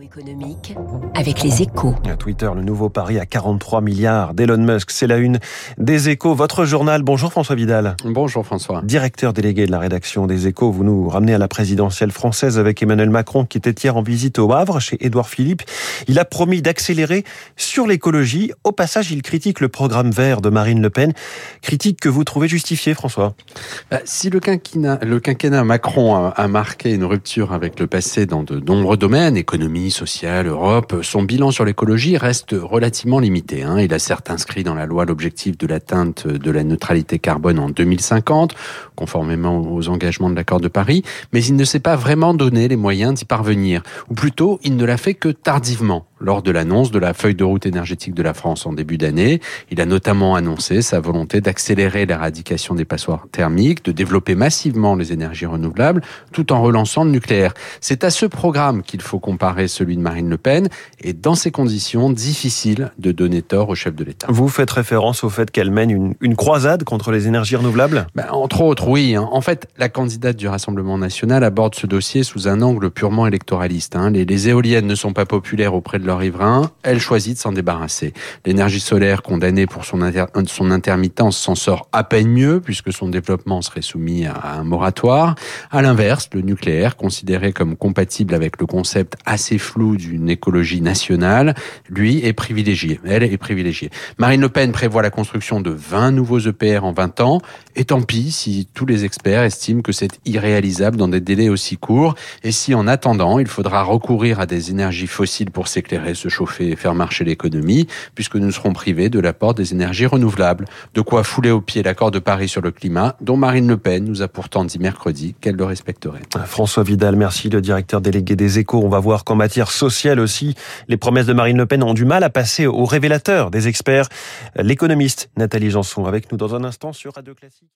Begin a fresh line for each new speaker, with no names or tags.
économique avec les échos.
À Twitter, le nouveau pari à 43 milliards d'Elon Musk. C'est la une des échos. Votre journal. Bonjour François Vidal.
Bonjour François.
Directeur délégué de la rédaction des échos. Vous nous ramenez à la présidentielle française avec Emmanuel Macron qui était hier en visite au Havre chez Édouard Philippe. Il a promis d'accélérer sur l'écologie. Au passage, il critique le programme vert de Marine Le Pen. Critique que vous trouvez justifiée, François.
Bah, si le quinquennat, le quinquennat Macron a, a marqué une rupture avec le passé dans de nombreux domaines, économie, Europe, son bilan sur l'écologie reste relativement limité. Hein. Il a certes inscrit dans la loi l'objectif de l'atteinte de la neutralité carbone en 2050, conformément aux engagements de l'accord de Paris, mais il ne s'est pas vraiment donné les moyens d'y parvenir. Ou plutôt, il ne l'a fait que tardivement lors de l'annonce de la feuille de route énergétique de la France en début d'année. Il a notamment annoncé sa volonté d'accélérer l'éradication des passoires thermiques, de développer massivement les énergies renouvelables, tout en relançant le nucléaire. C'est à ce programme qu'il faut comparer celui de Marine Le Pen, et dans ces conditions, difficile de donner tort au chef de l'État.
Vous faites référence au fait qu'elle mène une, une, croisade contre les énergies renouvelables?
Ben, Entre autres, oui. Hein. En fait, la candidate du Rassemblement national aborde ce dossier sous un angle purement électoraliste. Hein. Les, les éoliennes ne sont pas populaires auprès de riverains, elle choisit de s'en débarrasser. L'énergie solaire, condamnée pour son, son intermittence, s'en sort à peine mieux, puisque son développement serait soumis à un moratoire. À l'inverse, le nucléaire, considéré comme compatible avec le concept assez flou d'une écologie nationale, lui est privilégié. Elle est privilégiée. Marine Le Pen prévoit la construction de 20 nouveaux EPR en 20 ans, et tant pis si tous les experts estiment que c'est irréalisable dans des délais aussi courts, et si en attendant, il faudra recourir à des énergies fossiles pour s'éclairer se chauffer et faire marcher l'économie, puisque nous serons privés de l'apport des énergies renouvelables. De quoi fouler au pied l'accord de Paris sur le climat, dont Marine Le Pen nous a pourtant dit mercredi qu'elle le respecterait.
François Vidal, merci, le directeur délégué des échos. On va voir qu'en matière sociale aussi, les promesses de Marine Le Pen ont du mal à passer au révélateur des experts. L'économiste Nathalie Janson avec nous dans un instant sur Radio Classique.